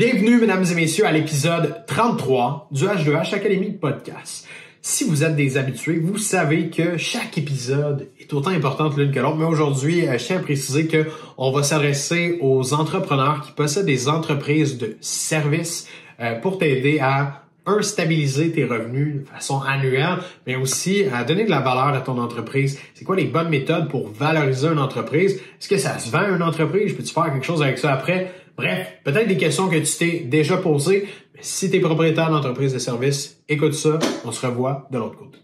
Bienvenue, mesdames et messieurs, à l'épisode 33 du H2H Academy Podcast. Si vous êtes des habitués, vous savez que chaque épisode est autant important l'une que l'autre, mais aujourd'hui, euh, je tiens à préciser que on va s'adresser aux entrepreneurs qui possèdent des entreprises de services euh, pour t'aider à un, stabiliser tes revenus de façon annuelle, mais aussi à donner de la valeur à ton entreprise. C'est quoi les bonnes méthodes pour valoriser une entreprise? Est-ce que ça se vend une entreprise? Peux-tu faire quelque chose avec ça après? Bref, peut-être des questions que tu t'es déjà posées. Si tu es propriétaire d'entreprise de service, écoute ça. On se revoit de l'autre côté.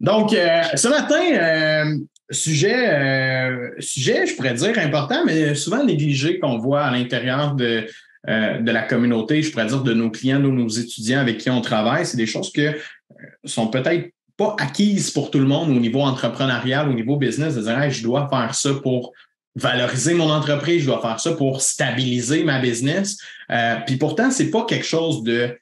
Donc, euh, ce matin, euh, sujet, euh, sujet, je pourrais dire important, mais souvent négligé qu'on voit à l'intérieur de, euh, de la communauté, je pourrais dire de nos clients, de nos étudiants avec qui on travaille, c'est des choses que euh, sont peut-être pas acquises pour tout le monde au niveau entrepreneurial, au niveau business, de dire je dois faire ça pour valoriser mon entreprise, je dois faire ça pour stabiliser ma business. Euh, puis pourtant, c'est pas quelque chose de,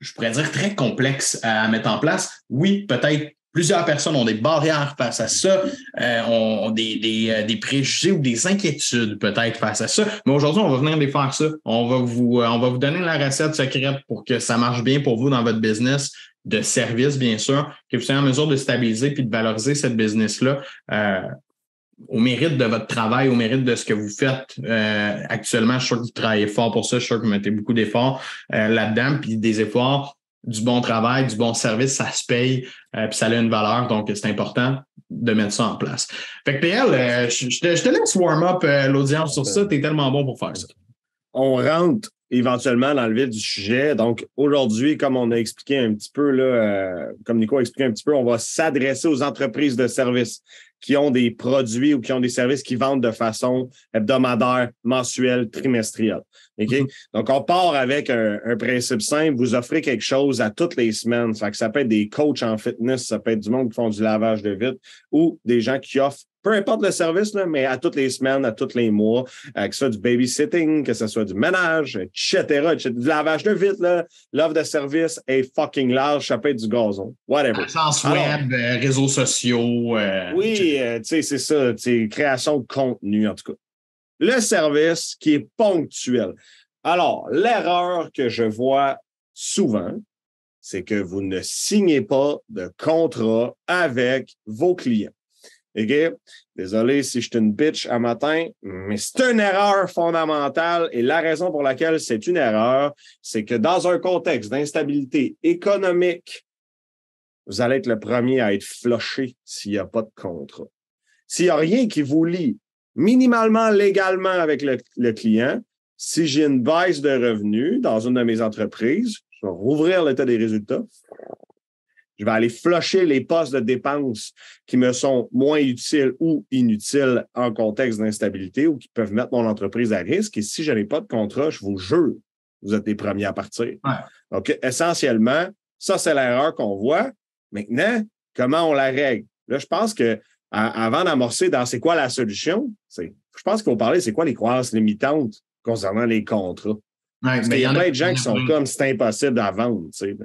je pourrais dire, très complexe à mettre en place. Oui, peut-être Plusieurs personnes ont des barrières face à ça, euh, ont des, des, euh, des, préjugés ou des inquiétudes peut-être face à ça. Mais aujourd'hui, on va venir les faire ça. On va vous, euh, on va vous donner la recette secrète pour que ça marche bien pour vous dans votre business de service, bien sûr, que vous soyez en mesure de stabiliser puis de valoriser cette business-là euh, au mérite de votre travail, au mérite de ce que vous faites euh, actuellement. Je suis sûr que vous travaillez fort pour ça. Je suis sûr que vous mettez beaucoup d'efforts là-dedans, puis des efforts du bon travail, du bon service, ça se paye, euh, puis ça a une valeur, donc c'est important de mettre ça en place. Fait que PL, euh, je, te, je, te, laisse warm up euh, l'audience sur ça, tu es tellement bon pour faire ça. On rentre éventuellement dans le vif du sujet. Donc aujourd'hui, comme on a expliqué un petit peu, là, comme Nico a expliqué un petit peu, on va s'adresser aux entreprises de services qui ont des produits ou qui ont des services qui vendent de façon hebdomadaire, mensuelle, trimestrielle. Mm-hmm. Donc, on part avec un, principe simple. Vous offrez quelque chose à toutes les semaines. Ça, que ça peut être des coachs en fitness, ça peut être du monde qui font du lavage de vitre ou des gens qui offrent peu importe le service, là, mais à toutes les semaines, à tous les mois, euh, que ce soit du babysitting, que ce soit du ménage, etc., Du lavage de vitre, l'offre de service est fucking large, ça peut être du gazon, whatever. Sens web, euh, réseaux sociaux. Euh, oui, tu sais, c'est ça, création de contenu, en tout cas le service qui est ponctuel. Alors, l'erreur que je vois souvent, c'est que vous ne signez pas de contrat avec vos clients. Désolé si je suis une bitch à matin, mais c'est une erreur fondamentale et la raison pour laquelle c'est une erreur, c'est que dans un contexte d'instabilité économique, vous allez être le premier à être floché s'il n'y a pas de contrat. S'il n'y a rien qui vous lie minimalement légalement avec le, client. Si j'ai une baisse de revenus dans une de mes entreprises, je vais rouvrir l'état des résultats. Je vais aller flusher les postes de dépenses qui me sont moins utiles ou inutiles en contexte d'instabilité ou qui peuvent mettre mon entreprise à risque. Et si je n'ai pas de contrat, je vous jure, vous êtes les premiers à partir. Donc, essentiellement, ça, c'est l'erreur qu'on voit. Maintenant, comment on la règle? Là, je pense que avant d'amorcer dans c'est quoi la solution, je pense qu'il faut parler c'est quoi les croyances limitantes concernant les contrats? Parce qu'il y, a plein de gens qui sont comme c'est impossible à vendre. Tu sais,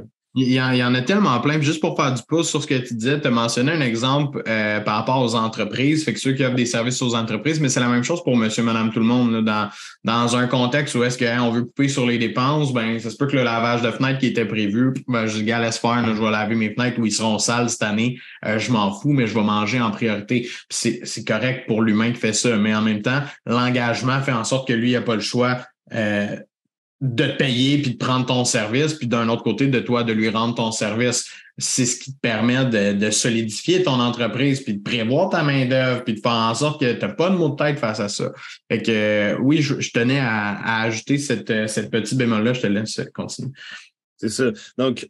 il y, en, a tellement plein. juste pour faire du pouce sur ce que tu disais, tu as mentionné un exemple euh, par rapport aux entreprises, fait que ceux qui offrent des services aux entreprises, mais c'est la même chose pour monsieur, madame, tout le monde. dans, dans un contexte où est-ce qu'on veut couper sur les dépenses, ben ça se peut que le lavage de fenêtres qui était prévu, ben, je dis, laisse faire, je vais laver mes fenêtres où ils seront sales cette année, euh, je m'en fous, mais je vais manger en priorité. C'est correct pour l'humain qui fait ça, mais en même temps, l'engagement fait en sorte que lui, il n'a pas le choix. Euh, de te payer puis de prendre ton service, puis d'un autre côté, de toi, de lui rendre ton service. C'est ce qui te permet de, solidifier ton entreprise, puis de prévoir ta main-d'œuvre, puis de faire en sorte que tu n'as pas de mot de tête face à ça. Fait que euh, oui, je, tenais à, ajouter cette, cette petite bémol-là. Je te laisse continuer. C'est ça. Donc,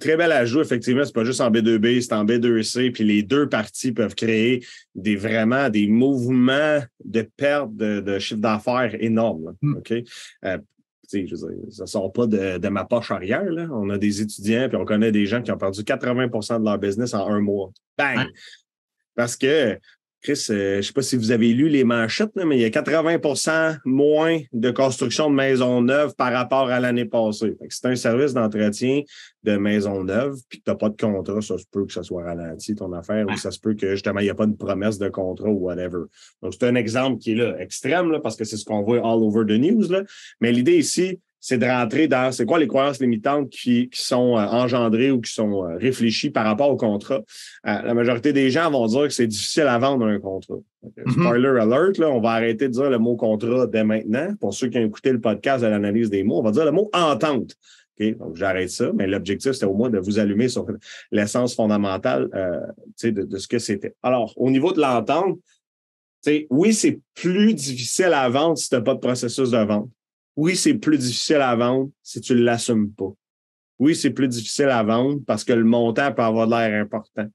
très bel ajout, effectivement, c'est pas juste en B2B, c'est en B2C, puis les deux parties peuvent créer des vraiment des mouvements de perte de, chiffre d'affaires énormes. Mm. OK? Euh, je ça ne sort pas de, ma poche arrière. Là. On a des étudiants, puis on connaît des gens qui ont perdu 80% de leur business en un mois. Bang! Parce que Chris, euh, je ne sais pas si vous avez lu les manchettes, mais il y a 80% moins de construction de maisons neuves par rapport à l'année passée. C'est un service d'entretien de maisons neuves, puis que tu n'as pas de contrat, ça se peut que ça soit ralenti, ton affaire, ou ça se peut que justement, il n'y a pas de promesse de contrat ou whatever. Donc, c'est un exemple qui est là, extrême, là, parce que c'est ce qu'on voit all over the news. Là. Mais l'idée ici, c'est de rentrer dans c'est quoi les croyances limitantes qui, qui sont euh, engendrées ou qui sont euh, réfléchies par rapport au contrat? Euh, la majorité des gens vont dire que c'est difficile à vendre un contrat. Mm-hmm. Spoiler alert, là, on va arrêter de dire le mot contrat dès maintenant. Pour ceux qui ont écouté le podcast de l'analyse des mots, on va dire le mot entente. Okay? Donc, j'arrête ça, mais l'objectif, c'était au moins de vous allumer sur l'essence fondamentale de, de ce que c'était. Alors, au niveau de l'entente, oui, c'est plus difficile à vendre si tu n'as pas de processus de vente. Oui, c'est plus difficile à vendre si tu ne l'assumes pas. Oui, c'est plus difficile à vendre parce que le montant peut avoir l'air important.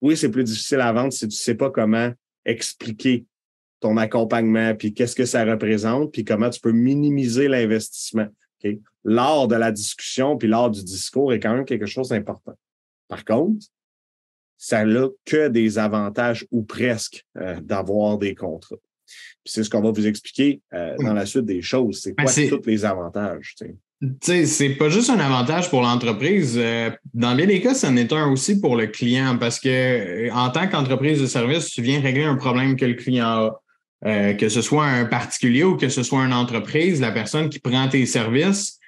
Oui, c'est plus difficile à vendre si tu ne sais pas comment expliquer ton accompagnement, puis qu'est-ce que ça représente, puis comment tu peux minimiser l'investissement. Okay? L'art de la discussion, puis l'art du discours est quand même quelque chose d'important. Par contre, ça n'a que des avantages ou presque euh, d'avoir des contrats c'est ce qu'on va vous expliquer euh, dans la suite des choses. C'est quoi tous les avantages? sais, c'est pas juste un avantage pour l'entreprise. Euh, dans bien des cas, ça en est un aussi pour le client parce que euh, en tant qu'entreprise de service, tu viens régler un problème que le client a. que ce soit un particulier ou que ce soit une entreprise, la personne qui prend tes services,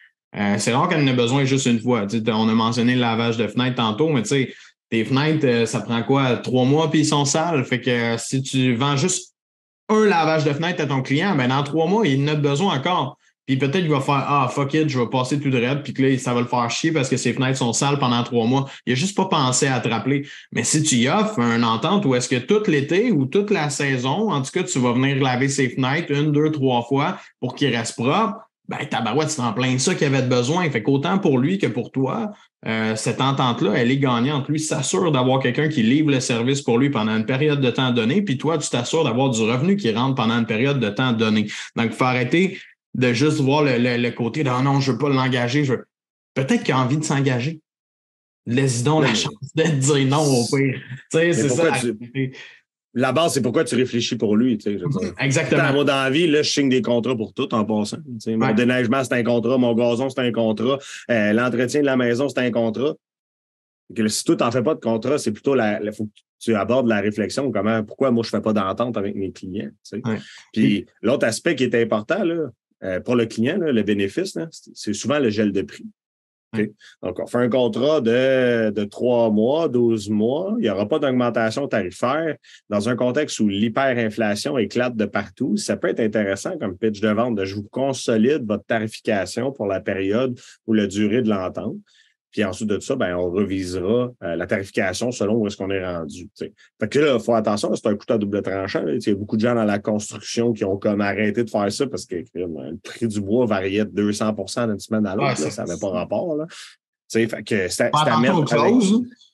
c'est rare qu'elle en ait besoin juste une fois. on a mentionné le lavage de fenêtres tantôt, mais tu sais, tes fenêtres, ça prend quoi? Trois mois puis ils sont sales. Fait que si tu vends juste un lavage de fenêtre à ton client, ben dans trois mois, il en a besoin encore. Puis peut-être qu'il va faire Ah, fuck it, je vais passer tout de raide, puis que là, ça va le faire chier parce que ses fenêtres sont sales pendant trois mois. Il n'a juste pas pensé à te rappeler. Mais si tu y offres un entente où est-ce que tout l'été ou toute la saison, en tout cas, tu vas venir laver ses fenêtres une, deux, trois fois pour qu'il reste propre, ben tabarouette, c'est en plein ça qu'il avait besoin. Fait qu'autant pour lui que pour toi, euh, cette entente-là, elle est gagnante. Lui s'assure d'avoir quelqu'un qui livre le service pour lui pendant une période de temps donnée, puis toi, tu t'assures d'avoir du revenu qui rentre pendant une période de temps donnée. Donc, il faut arrêter de juste voir le, côté de oh non, je ne veux pas l'engager. Je... Peut-être qu'il a envie de s'engager. Laisse donc la chance de dire non au pire. Tu sais, c'est ça la base, c'est pourquoi tu réfléchis pour lui. Tu sais, Exactement. Moi, dans la vie, là, je signe des contrats pour tout en passant. mon déneigement, c'est un contrat. Mon gazon, c'est un contrat. Euh, l'entretien de la maison, c'est un contrat. Que, si toi, tu n'en fais pas de contrat, c'est plutôt la, faut que tu abordes la réflexion. Comment, pourquoi moi, je ne fais pas d'entente avec mes clients. Tu sais. Puis l'autre aspect qui est important là, euh, pour le client, là, le bénéfice, c'est souvent le gel de prix. Donc, on fait un contrat de, de 3 mois, 12 mois. Il n'y aura pas d'augmentation tarifaire. Dans un contexte où l'hyperinflation éclate de partout, ça peut être intéressant comme pitch de vente de je vous consolide votre tarification pour la période ou la durée de l'entente. Puis ensuite de ça, ben, on revisera euh, la tarification selon où est-ce qu'on est rendu. Fait que là, il faut attention, c'est un couteau à double tranchant. Il y a beaucoup de gens dans la construction qui ont comme arrêté de faire ça parce que le prix du bois variait de 200% d'une semaine à l'autre. ça n'avait pas rapport. Là. Fait que c'est à mettre.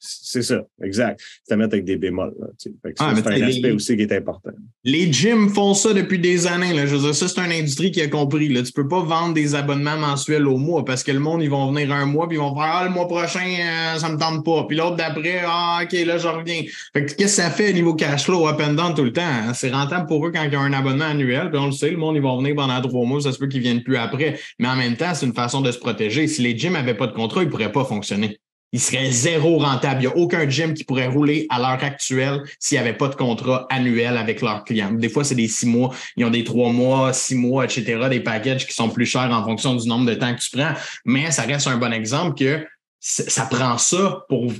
C'est ça, exact. C'est à mettre avec des bémols. c'est un aspect aussi qui est important. Les gyms font ça depuis des années. Là. Je veux dire, ça, c'est une industrie qui a compris. Là. Tu ne peux pas vendre des abonnements mensuels au mois parce que le monde, ils vont venir un mois puis ils vont faire Ah, le mois prochain, euh, ça ne me tente pas. Puis l'autre d'après, Ah, OK, là, je reviens. Fait que qu'est-ce que ça fait au niveau cash flow up and down tout le temps? Hein? C'est rentable pour eux quand ils ont un abonnement annuel. Puis on le sait, le monde, ils vont venir pendant trois mois. Ça se peut qu'ils ne viennent plus après. Mais en même temps, c'est une façon de se protéger. Si les gyms n'avaient pas de contrat, ils ne pourraient pas fonctionner il serait zéro rentable. Il n'y a aucun gym qui pourrait rouler à l'heure actuelle s'il n'y avait pas de contrat annuel avec leurs clients. Des fois, c'est des six mois, ils ont des trois mois, six mois, etc., des packages qui sont plus chers en fonction du nombre de temps que tu prends. Mais ça reste un bon exemple que ça prend ça pour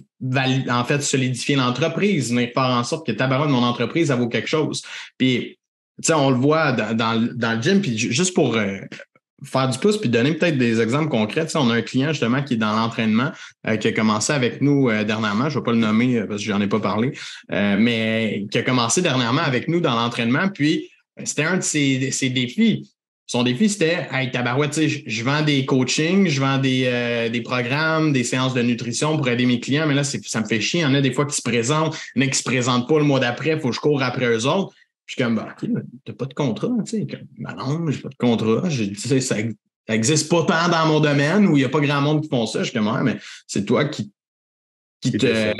en fait solidifier l'entreprise, mais faire en sorte que tabaron de mon entreprise, ça vaut quelque chose. Puis, tu sais, on le voit dans, dans, le gym, puis juste pour euh, faire du pouce puis donner peut-être des exemples concrets. on a un client justement qui est dans l'entraînement, euh, qui a commencé avec nous euh, dernièrement. Je ne vais pas le nommer euh, parce que j'en ai pas parlé, mais qui a commencé dernièrement avec nous dans l'entraînement. Puis c'était un de ses, défis. Son défi, c'était Hey, tabarouette, je vends des coachings, je vends des, des programmes, des séances de nutrition pour aider mes clients, mais là, ça me fait chier. Il y en a des fois qui se présentent, il y en a qui se présentent pas le mois d'après, il faut que je cours après eux autres. Je suis comme, bah, OK, t'as pas de contrat, tu sais. Ben non, j'ai pas de contrat. Tu sais, ça n'existe pas tant dans mon domaine où il n'y a pas grand monde qui font ça. Je suis comme, mais c'est toi qui, qui te.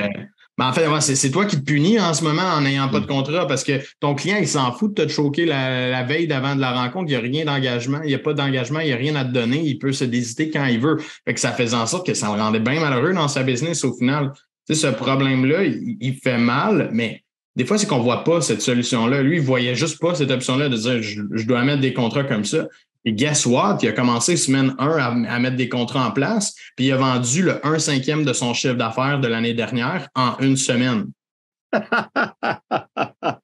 Mais en fait, c'est toi qui te punis en ce moment en n'ayant pas de mm. contrat parce que ton client, il s'en fout de te choquer la, veille d'avant de la rencontre. Il n'y a rien d'engagement, il n'y a pas d'engagement, il n'y a rien à te donner. Il peut se désiter quand il veut. Fait que ça faisait en sorte que ça le rendait bien malheureux dans sa business au final. Tu sais, ce problème-là, il, fait mal, mais des fois, c'est qu'on ne voit pas cette solution-là. Lui, il ne voyait juste pas cette option-là de dire je, dois mettre des contrats comme ça. Et guess what? Il a commencé semaine 1 à, mettre des contrats en place, puis il a vendu le 1 cinquième de son chiffre d'affaires de l'année dernière en une semaine.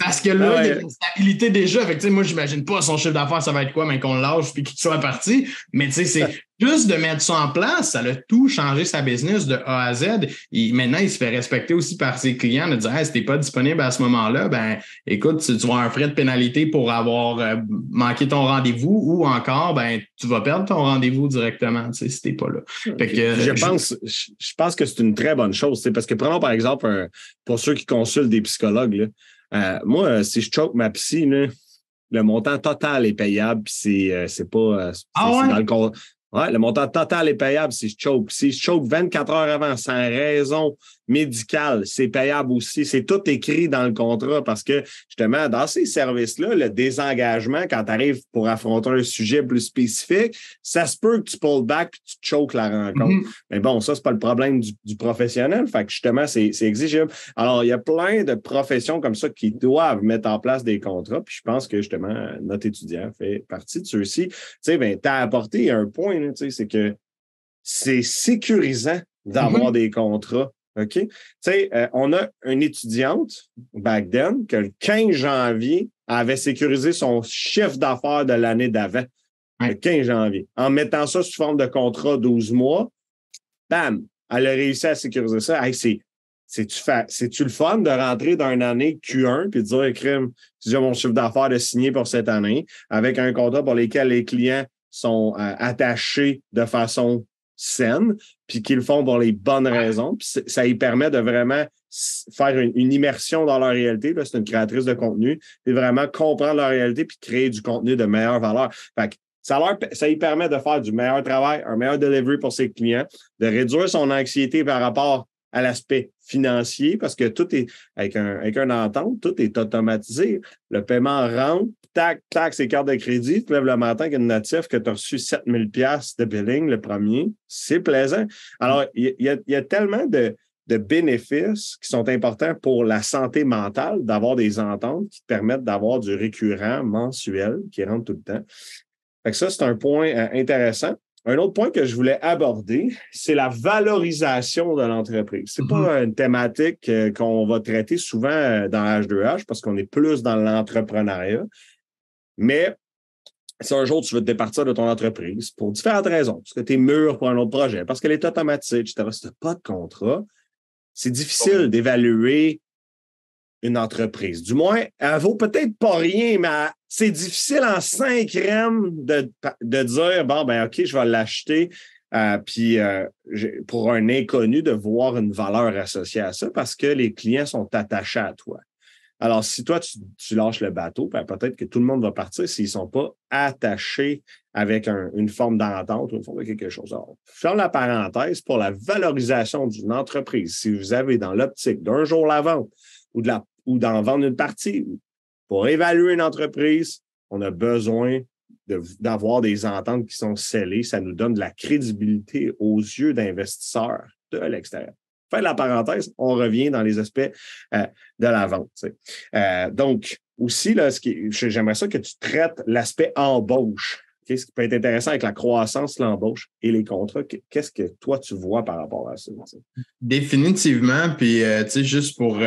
Parce que là, il y a une stabilité déjà. Fait que, moi, j'imagine pas son chiffre d'affaires, ça va être quoi, mais qu'on lâche puis qu'il soit parti. Mais c'est juste de mettre ça en place, ça a tout changé sa business de A à Z. Et maintenant, il se fait respecter aussi par ses clients de dire si tu n'es pas disponible à ce moment-là, ben écoute, tu, vas avoir un frais de pénalité pour avoir euh, manqué ton rendez-vous ou encore ben tu vas perdre ton rendez-vous directement si tu n'es pas là. je, pense, je pense que c'est une très bonne chose. Parce que prenons par exemple pour ceux qui consultent des psychologues, euh, moi, si je choque ma psy, le montant total est payable, puis c'est, euh, c'est pas. ah ouais? dans le, Ouais, le montant total est payable si je choke. Si je choke 24 heures avant sans raison médical, c'est payable aussi. C'est tout écrit dans le contrat parce que justement, dans ces services-là, le désengagement, quand tu arrives pour affronter un sujet plus spécifique, ça se peut que tu pull back et tu choques la rencontre. Mm-hmm. Mais bon, ça, c'est pas le problème du, professionnel. Fait que justement, c'est exigible. Alors, il y a plein de professions comme ça qui doivent mettre en place des contrats. Puis je pense que justement, notre étudiant fait partie de ceux-ci. Tu sais, ben, tu as apporté un point, c'est que c'est sécurisant d'avoir mm-hmm. des contrats OK? Tu sais, euh, on a une étudiante, back then, que le 15 janvier avait sécurisé son chiffre d'affaires de l'année d'avant. Le 15 janvier. En mettant ça sous forme de contrat 12 mois, bam, elle a réussi à sécuriser ça. c'est, c'est-tu, le fun de rentrer dans une année Q1 puis de dire, crime, j'ai mon chiffre d'affaires de signer pour cette année avec un contrat pour lequel les clients sont euh, attachés de façon saine, puis qu'ils le font pour les bonnes raisons. Puis ça lui permet de vraiment faire une, immersion dans leur réalité. C'est une créatrice de contenu, puis vraiment comprendre leur réalité, puis créer du contenu de meilleure valeur. Fait ça, leur, ça lui permet de faire du meilleur travail, un meilleur delivery pour ses clients, de réduire son anxiété par rapport à l'aspect financier, parce que tout est avec un, avec un entente, tout est automatisé. Le paiement rentre, tac, tac, c'est carte de crédit, tu lèves le matin avec une notif que tu as reçu 7000 pièces de billing le premier. C'est plaisant. Alors, il y, a, tellement de, bénéfices qui sont importants pour la santé mentale d'avoir des ententes qui te permettent d'avoir du récurrent mensuel qui rentre tout le temps. Fait que ça, c'est un point euh, intéressant. Un autre point que je voulais aborder, c'est la valorisation de l'entreprise. Ce n'est pas mm-hmm. une thématique euh, qu'on va traiter souvent euh, dans H2H parce qu'on est plus dans l'entrepreneuriat. Mais si un jour tu veux te départir de ton entreprise pour différentes raisons, parce que tu es mûr pour un autre projet, parce qu'elle est automatique, etc., si tu n'as pas de contrat, c'est difficile d'évaluer une entreprise. Du moins, elle vaut peut-être pas rien, mais c'est difficile en cinq rèmes de, de dire bon, ben OK, je vais l'acheter. Euh, puis euh, pour un inconnu, de voir une valeur associée à ça parce que les clients sont attachés à toi. Alors, si toi, tu, lâches le bateau, ben, peut-être que tout le monde va partir s'ils ne sont pas attachés avec une forme d'entente ou une forme de quelque chose. Alors, ferme la parenthèse pour la valorisation d'une entreprise. Si vous avez dans l'optique d'un jour la vente ou, d'en vendre une partie, pour évaluer une entreprise, on a besoin d'avoir des ententes qui sont scellées. Ça nous donne de la crédibilité aux yeux d'investisseurs de l'extérieur. Fin de la parenthèse, on revient dans les aspects euh, de la vente. Euh, donc, aussi, là, ce qui, j'aimerais ça que tu traites l'aspect embauche. Qu'est-ce qui peut être intéressant avec la croissance, l'embauche et les contrats? Qu'est-ce que toi, tu vois par rapport à ça? Définitivement. Puis, euh, tu sais, juste pour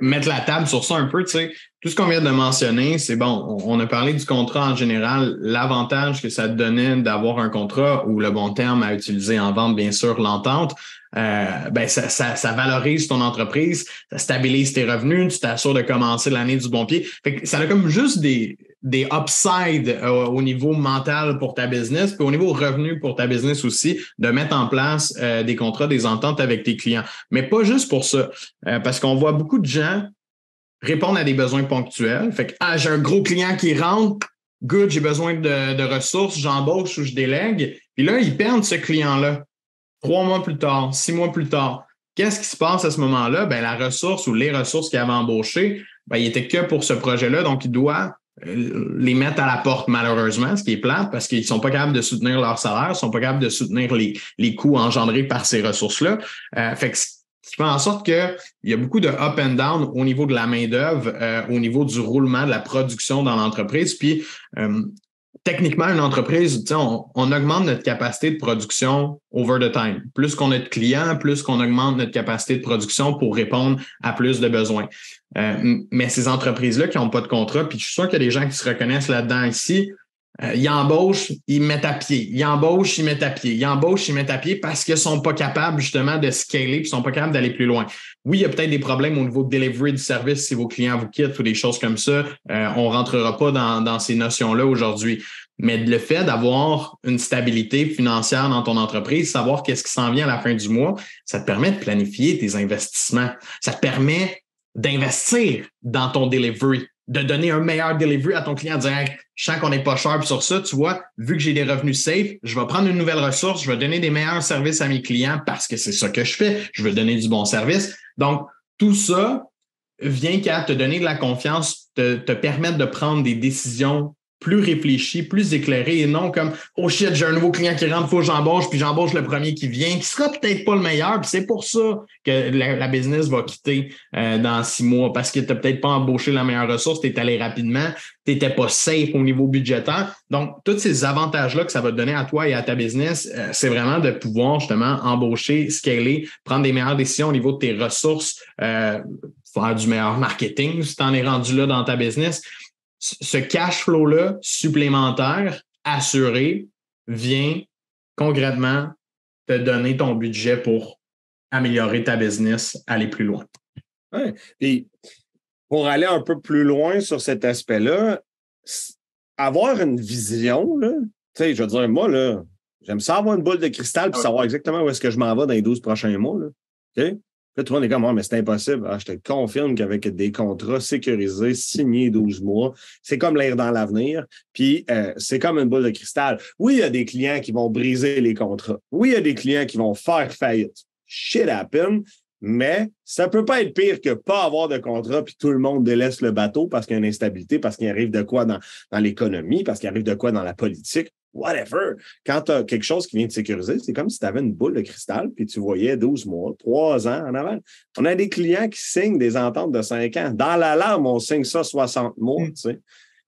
mettre la table sur ça un peu, tu sais, tout ce qu'on vient de mentionner, c'est bon, on a parlé du contrat en général, l'avantage que ça donnait d'avoir un contrat ou le bon terme à utiliser en vente, bien sûr, l'entente, euh, ben ça, ça, valorise ton entreprise, ça stabilise tes revenus, tu t'assures de commencer l'année du bon pied. Ça a comme juste des, des upsides euh, au niveau mental pour ta business, puis au niveau revenu pour ta business aussi, de mettre en place euh, des contrats, des ententes avec tes clients. Mais pas juste pour ça, parce qu'on voit beaucoup de gens répondre à des besoins ponctuels. Fait que ah, j'ai un gros client qui rentre, good, j'ai besoin de, ressources, j'embauche ou je délègue. Puis là, ils perdent ce client-là trois mois plus tard, six mois plus tard. Qu'est-ce qui se passe à ce moment-là? Ben, la ressource ou les ressources qu'il avait embauchées, ben, il était que pour ce projet-là, donc il doit euh, les mettre à la porte malheureusement, ce qui est plate parce qu'ils sont pas capables de soutenir leur salaire, ils sont pas capables de soutenir les, les coûts engendrés par ces ressources-là. Euh, fait que qui fait en sorte qu'il y a beaucoup de up and down au niveau de la main-d'œuvre, euh, au niveau du roulement de la production dans l'entreprise. Puis euh, techniquement, une entreprise, on, on augmente notre capacité de production over the time. Plus qu'on a de clients, plus qu'on augmente notre capacité de production pour répondre à plus de besoins. Euh, mais ces entreprises-là qui n'ont pas de contrat, puis je suis sûr qu'il y a des gens qui se reconnaissent là-dedans ici, euh, ils embauchent, ils mettent à pied. Ils embauchent, ils mettent à pied. Ils embauchent, ils mettent à pied parce qu'ils sont pas capables justement de scaler, ils sont pas capables d'aller plus loin. Oui, il y a peut-être des problèmes au niveau de delivery du service si vos clients vous quittent ou des choses comme ça. Euh, on rentrera pas dans, dans ces notions-là aujourd'hui. Mais le fait d'avoir une stabilité financière dans ton entreprise, savoir qu'est-ce qui s'en vient à la fin du mois, ça te permet de planifier tes investissements. Ça te permet d'investir dans ton delivery de donner un meilleur delivery à ton client, dire je sens qu'on n'est pas sharp sur ça, tu vois, vu que j'ai des revenus safe, je vais prendre une nouvelle ressource, je vais donner des meilleurs services à mes clients parce que c'est ça que je fais, je veux donner du bon service. Donc, tout ça vient qu'à te donner de la confiance, te, te permettre de prendre des décisions plus réfléchi, plus éclairé et non comme Oh shit, j'ai un nouveau client qui rentre, faut que j'embauche, puis j'embauche le premier qui vient, qui sera peut-être pas le meilleur. Puis c'est pour ça que la, business va quitter euh, dans six mois, parce que tu n'as peut-être pas embauché la meilleure ressource, tu es allé rapidement, tu n'étais pas safe au niveau budgétaire. Donc, tous ces avantages-là que ça va te donner à toi et à ta business, euh, c'est vraiment de pouvoir justement embaucher, scaler, prendre des meilleures décisions au niveau de tes ressources, euh, faire du meilleur marketing si tu en es rendu là dans ta business ce cash flow-là supplémentaire assuré vient concrètement te donner ton budget pour améliorer ta business, aller plus loin. Oui. Puis pour aller un peu plus loin sur cet aspect-là, avoir une vision, tu sais, je veux dire, moi, là, j'aime ça avoir une boule de cristal et savoir exactement où est-ce que je m'en vais dans les 12 prochains mois. Là. Là, tout le monde est comme, mais c'est impossible. Ah, je te confirme qu'avec des contrats sécurisés, signés 12 mois, c'est comme l'air dans l'avenir. Puis, euh, c'est comme une boule de cristal. Oui, il y a des clients qui vont briser les contrats. Oui, il y a des clients qui vont faire faillite. Shit happen. Mais ça peut pas être pire que pas avoir de contrat puis tout le monde délaisse le bateau parce qu'il y a une instabilité, parce qu'il arrive de quoi dans, dans l'économie, parce qu'il arrive de quoi dans la politique whatever. Quand tu as quelque chose qui vient de sécuriser, c'est comme si tu avais une boule de cristal puis tu voyais 12 mois, 3 ans en avant. On a des clients qui signent des ententes de 5 ans. Dans l'alarme, on signe ça 60 mois, mm. tu sais.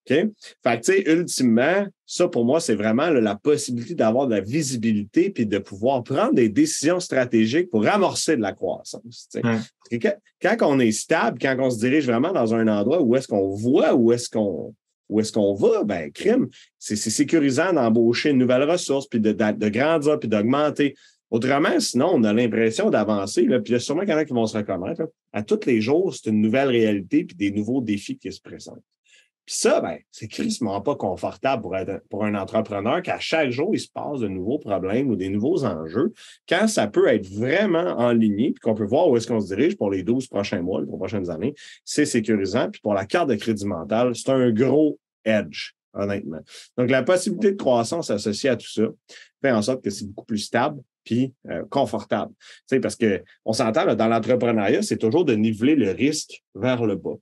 OK? Fait que, tu sais, ultimement, ça, pour moi, c'est vraiment la possibilité d'avoir de la visibilité puis de pouvoir prendre des décisions stratégiques pour amorcer de la croissance. quand, on est stable, quand on se dirige vraiment dans un endroit où est-ce qu'on voit, où est-ce qu'on où est-ce qu'on va? Ben, crime, c'est sécurisant d'embaucher une nouvelle ressource, puis de, grandir, puis d'augmenter. Autrement, sinon, on a l'impression d'avancer, puis il y a sûrement quelqu'un qui vont se reconnaître. À tous les jours, c'est une nouvelle réalité, puis des nouveaux défis qui se présentent. Puis ça, ben, c'est crissement pas confortable pour, pour un entrepreneur qu'à chaque jour, il se passe de nouveaux problèmes ou des nouveaux enjeux, quand ça peut être vraiment en ligne, puis qu'on peut voir où est-ce qu'on se dirige pour les 12 prochains mois, les prochaines années, c'est sécurisant. Puis pour la carte de crédit mental, c'est un gros edge, honnêtement. Donc, la possibilité de croissance associée à tout ça fait en sorte que c'est beaucoup plus stable puis euh, confortable. Tu sais, parce qu'on s'entend, dans l'entrepreneuriat, c'est toujours de niveler le risque vers le bas.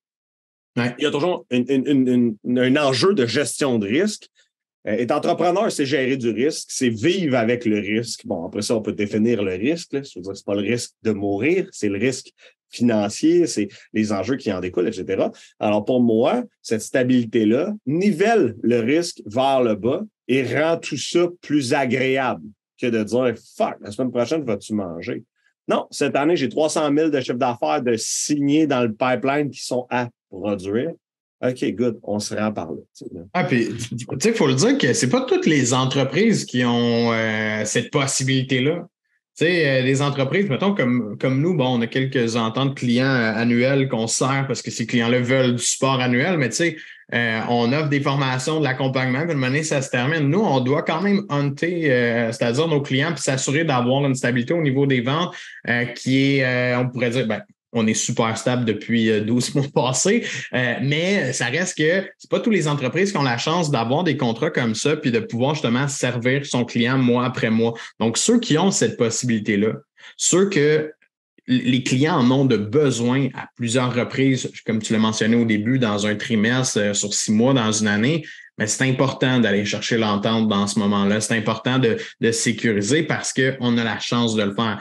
Il y a toujours un enjeu de gestion de risque. Euh, être entrepreneur, c'est gérer du risque, c'est vivre avec le risque. Bon, après ça, on peut définir le risque. Là. Je pas le risque de mourir, c'est le risque financier, c'est les enjeux qui en découlent, etc. Alors, pour moi, cette stabilité-là nivelle le risque vers le bas et rend tout ça plus agréable que de dire Fuck, la semaine prochaine, vas-tu manger? Non, cette année, j'ai 300 000 de chiffre d'affaires de signés dans le pipeline qui sont à produire. OK, good, on se rend par là. Ah, il faut le dire que c'est pas toutes les entreprises qui ont euh, cette possibilité-là. Euh, des entreprises, mettons, comme, comme nous, bon, on a quelques ententes clients euh, annuels qu'on sert parce que ces clients-là veulent du support annuel, mais on offre des formations, de l'accompagnement, puis manière ça se termine. Nous, on doit quand même hunter, c'est-à-dire nos clients, puis s'assurer d'avoir une stabilité au niveau des ventes qui est, on pourrait dire, ben, on est super stable depuis 12 euh, mois passés, euh, mais ça reste que c'est pas toutes les entreprises qui ont la chance d'avoir des contrats comme ça puis de pouvoir justement servir son client mois après mois. Donc, ceux qui ont cette possibilité-là, ceux que les clients en ont de besoin à plusieurs reprises, comme tu l'as mentionné au début, dans un trimestre, euh, sur six mois, dans une année. Mais c'est important d'aller chercher l'entente dans ce moment-là. C'est important de, de sécuriser parce qu'on a la chance de le faire.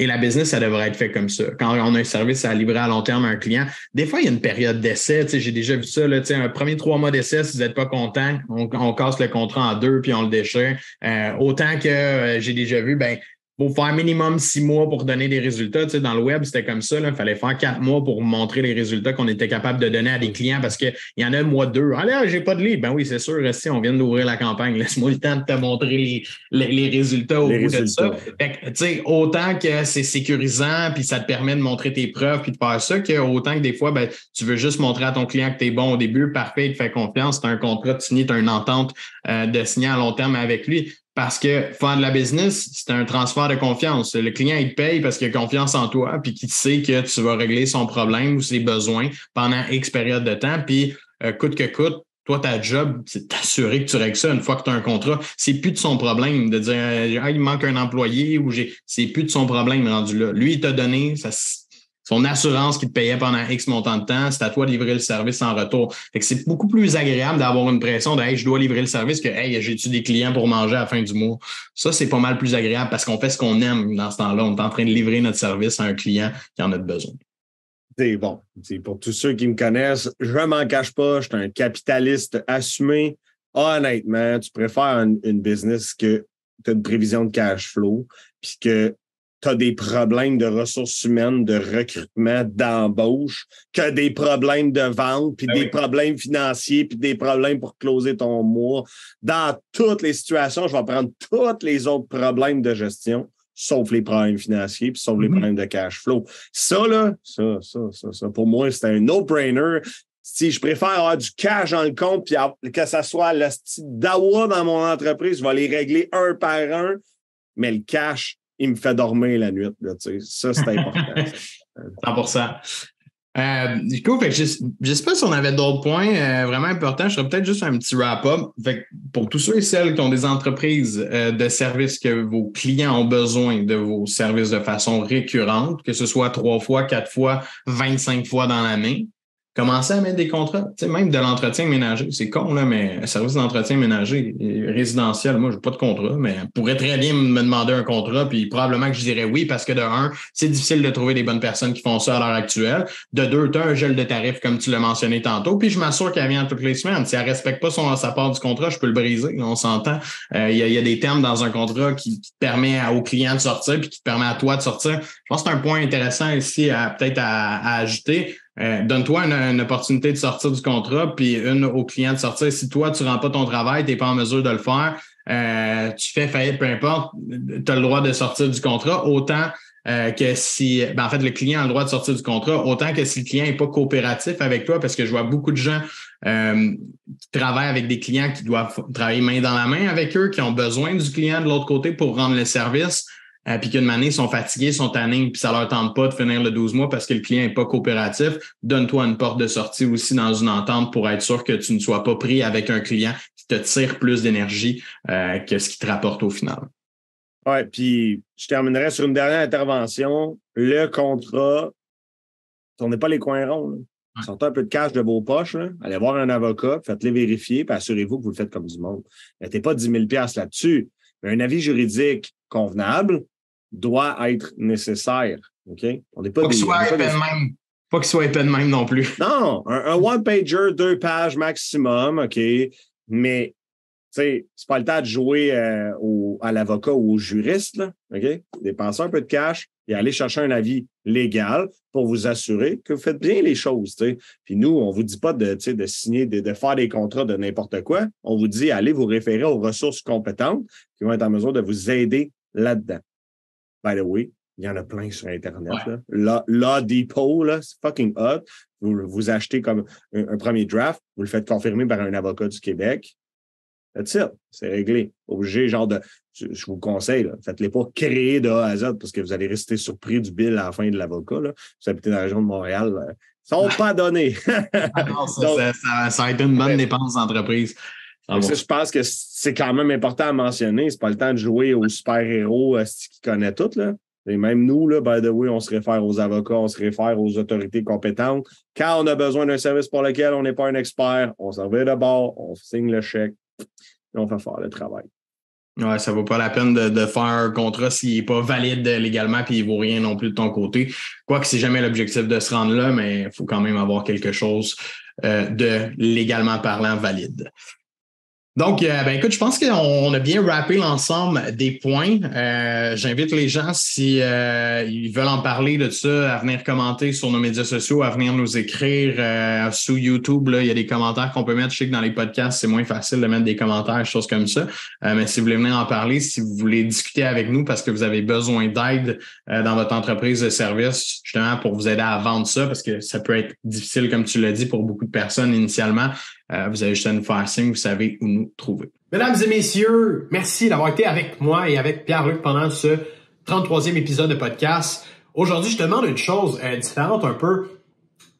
Et la business, ça devrait être fait comme ça. Quand on a un service à livrer à long terme à un client, des fois, il y a une période d'essai. J'ai déjà vu ça. Là, un premier trois mois d'essai, si vous n'êtes pas content, on, casse le contrat en deux puis on le déchire. Euh, autant que euh, j'ai déjà vu, ben, faut faire minimum six mois pour donner des résultats. Tu sais, dans le web, c'était comme ça. Il fallait faire quatre mois pour montrer les résultats qu'on était capable de donner à des clients parce qu'il y en a un mois deux. Ah là, j'ai pas de livre. Ben oui, c'est sûr, si on vient d'ouvrir la campagne. Laisse-moi le temps de te montrer les, les, résultats au bout de ça. Fait tu sais, autant que c'est sécurisant, puis ça te permet de montrer tes preuves, puis de faire ça, que autant que des fois, ben, tu veux juste montrer à ton client que tu es bon au début, parfait, il te fait confiance, tu as un contrat de signé, tu as une entente euh, de signer à long terme avec lui. Parce que faire de la business, c'est un transfert de confiance. Le client, il te paye parce qu'il a confiance en toi, puis qu'il sait que tu vas régler son problème ou ses besoins pendant X période de temps. Puis, euh, coûte que coûte, toi, ta job, c'est t'assurer que tu règles ça une fois que tu as un contrat. C'est plus de son problème de dire ah, il manque un employé ou j'ai. C'est plus de son problème rendu là. Lui, il t'a donné, ça, son assurance qui te payait pendant X montant de temps, c'est à toi de livrer le service en retour. C'est beaucoup plus agréable d'avoir une pression de hey, je dois livrer le service que hey, j'ai-tu des clients pour manger à la fin du mois? Ça, c'est pas mal plus agréable parce qu'on fait ce qu'on aime dans ce temps-là. On est en train de livrer notre service à un client qui en a besoin. C'est bon. Pour tous ceux qui me connaissent, je m'en cache pas, je suis un capitaliste assumé. Honnêtement, tu préfères une, business que tu as une prévision de cash flow, puis que tu as des problèmes de ressources humaines, de recrutement, d'embauche, que des problèmes de vente, puis ben des problèmes financiers, puis des problèmes pour closer ton mois. Dans toutes les situations, je vais prendre tous les autres problèmes de gestion, sauf les problèmes financiers, puis sauf les mm-hmm. problèmes de cash flow. Ça, là, ça, ça, ça, ça pour moi, c'est un no-brainer. Si je préfère avoir du cash dans le compte, puis que ça soit le style d'AWA dans mon entreprise, je vais les régler un par un, mais le cash, il me fait dormir la nuit. Là, ça, c'est important. 100% euh, du coup, je ne sais pas si on avait d'autres points euh, vraiment importants. Je ferais peut-être juste un petit wrap-up. Pour tous ceux et celles qui ont des entreprises euh, de services que vos clients ont besoin de vos services de façon récurrente, que ce soit trois fois, quatre fois, 25 fois dans l'année, commencer à mettre des contrats, tu sais, même de l'entretien ménager. C'est con, là, mais service d'entretien ménager résidentiel, moi, je n'ai pas de contrat, mais pourrait très bien me demander un contrat, puis probablement que je dirais oui, parce que de un, c'est difficile de trouver des bonnes personnes qui font ça à l'heure actuelle. De deux, tu as un gel de tarif, comme tu l'as mentionné tantôt, puis je m'assure qu'elle vient toutes les semaines. Si elle ne respecte pas son, sa part du contrat, je peux le briser, on s'entend. Euh, il y, a des termes dans un contrat qui, te permet au client de sortir, puis qui permet à toi de sortir. Je pense que c'est un point intéressant ici à peut-être à ajouter. Euh, donne-toi une, opportunité de sortir du contrat, puis une au client de sortir. Si toi, tu ne rends pas ton travail, tu n'es pas en mesure de le faire, euh, tu fais faillite, peu importe, tu as le droit de sortir du contrat, autant euh, que si, ben, en fait, le client a le droit de sortir du contrat, autant que si le client n'est pas coopératif avec toi, parce que je vois beaucoup de gens qui travaillent avec des clients qui doivent travailler main dans la main avec eux, qui ont besoin du client de l'autre côté pour rendre le service. Euh, puis qu'une année, ils sont fatigués, sont tannés, puis ça leur tente pas de finir le 12 mois parce que le client n'est pas coopératif, donne-toi une porte de sortie aussi dans une entente pour être sûr que tu ne sois pas pris avec un client qui te tire plus d'énergie euh, que ce qui te rapporte au final. Oui, puis je terminerai sur une dernière intervention. Le contrat, tournez pas les coins ronds. Sortez un peu de cash de vos poches, allez voir un avocat, faites-les vérifier, puis assurez-vous que vous le faites comme du monde. Mettez pas 10 000 là-dessus. Un avis juridique convenable, doit être nécessaire. OK? On n'est pas, pas des, soit pas, même. Pas qu'il soit épais de même non plus. Non, un, one-pager, deux pages maximum, OK? Mais sais, c'est pas le temps de jouer euh, au, à l'avocat ou au juriste, là, OK? Dépensez un peu de cash et aller chercher un avis légal pour vous assurer que vous faites bien les choses, sais. Puis nous, on vous dit pas de, de signer, de, de, faire des contrats de n'importe quoi. On vous dit, allez vous référer aux ressources compétentes qui vont être en mesure de vous aider là-dedans. By the way, il y en a plein sur Internet. Là. Law, Depot, là, c'est fucking hot. Vous, vous achetez comme un, premier draft, vous le faites confirmer par un avocat du Québec. That's it. C'est réglé. Obligé, genre de. Je, vous conseille, faites-les pas créer de A à Z parce que vous allez rester surpris du bill à la fin de l'avocat. Vous habitez dans la région de Montréal. Ils sont pas donnés. Ah ça, ça, ça, a été une bonne dépense d'entreprise. Je pense que c'est quand même important à mentionner. C'est pas le temps de jouer au super-héros euh, qui connaît tout. Là. Et même nous, là, by the way, on se réfère aux avocats, on se réfère aux autorités compétentes. Quand on a besoin d'un service pour lequel on n'est pas un expert, on s'en va de bord, on signe le chèque et on fait faire le travail. Ouais, ça vaut pas la peine de, faire un contrat s'il n'est pas valide légalement puis il vaut rien non plus de ton côté. Quoique c'est jamais l'objectif de se rendre là, mais il faut quand même avoir quelque chose euh, de légalement parlant valide. Donc, euh, ben écoute, je pense qu'on a bien rappé l'ensemble des points. Euh, j'invite les gens, si euh, ils veulent en parler de ça, à venir commenter sur nos médias sociaux, à venir nous écrire sous YouTube. Là, il y a des commentaires qu'on peut mettre. Je sais que dans les podcasts, c'est moins facile de mettre des commentaires, choses comme ça. mais si vous voulez venir en parler, si vous voulez discuter avec nous parce que vous avez besoin d'aide dans votre entreprise de service, justement pour vous aider à vendre ça, parce que ça peut être difficile, comme tu l'as dit, pour beaucoup de personnes initialement. Euh, vous avez juste à nous faire signe, vous savez où nous trouver. Mesdames et messieurs, merci d'avoir été avec moi et avec Pierre-Luc pendant ce 33e épisode de podcast. Aujourd'hui, je te demande une chose euh, différente un peu.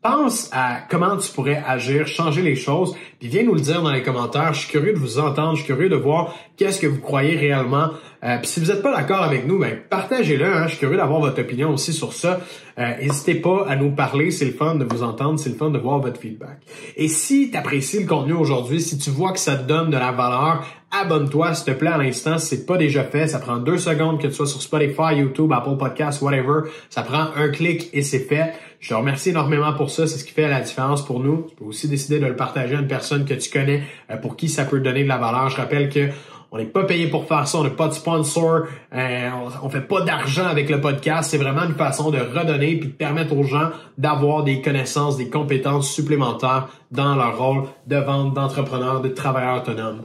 Pense à comment tu pourrais agir, changer les choses, puis viens nous le dire dans les commentaires. Je suis curieux de vous entendre, je suis curieux de voir qu'est-ce que vous croyez réellement. Euh, puis si vous n'êtes pas d'accord avec nous, ben partagez-le. Hein. Je suis curieux d'avoir votre opinion aussi sur ça. Euh, n'hésitez pas à nous parler. C'est le fun de vous entendre, c'est le fun de voir votre feedback. Et si tu apprécies le contenu aujourd'hui, si tu vois que ça te donne de la valeur, abonne-toi s'il te plaît à l'instant. Si c'est pas déjà fait, ça prend deux secondes que tu sois sur Spotify, YouTube, Apple Podcasts, whatever. Ça prend un clic et c'est fait. Je te remercie énormément pour ça. C'est ce qui fait la différence pour nous. Tu peux aussi décider de le partager à une personne que tu connais euh, pour qui ça peut donner de la valeur. Je rappelle que on n'est pas payé pour faire ça, on n'a pas de sponsor, euh, on, fait pas d'argent avec le podcast. C'est vraiment une façon de redonner puis de permettre aux gens d'avoir des connaissances, des compétences supplémentaires dans leur rôle de vente, d'entrepreneur, de travailleur autonome.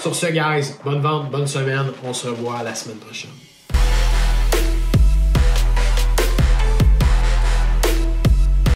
Sur ce, guys, bonne vente, bonne semaine. On se revoit la semaine prochaine.